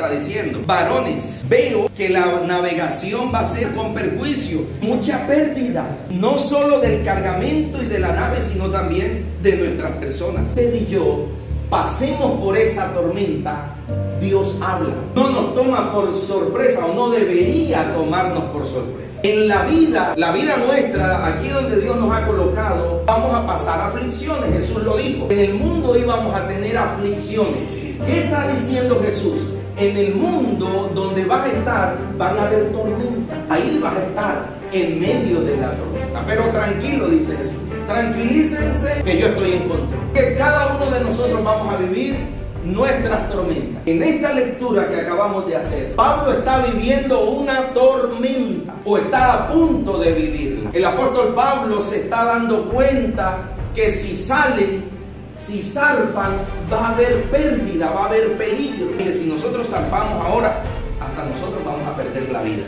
está diciendo. Varones, veo que la navegación va a ser con perjuicio, mucha pérdida, no solo del cargamento y de la nave, sino también de nuestras personas. Usted y yo pasemos por esa tormenta, Dios habla. No nos toma por sorpresa o no debería tomarnos por sorpresa. En la vida, la vida nuestra, aquí donde Dios nos ha colocado, vamos a pasar aflicciones. Jesús lo dijo. En el mundo íbamos a tener aflicciones. ¿Qué está diciendo Jesús? En el mundo donde vas a estar, van a haber tormentas. Ahí vas a estar en medio de la tormenta. Pero tranquilo, dice Jesús. Tranquilícense que yo estoy en control. Que cada uno de nosotros vamos a vivir nuestras tormentas. En esta lectura que acabamos de hacer, Pablo está viviendo una tormenta o está a punto de vivirla. El apóstol Pablo se está dando cuenta que si salen, si zarpan, va a haber pérdida, va a haber peligro. Mire, si nosotros zarpamos ahora, hasta nosotros vamos a perder la vida.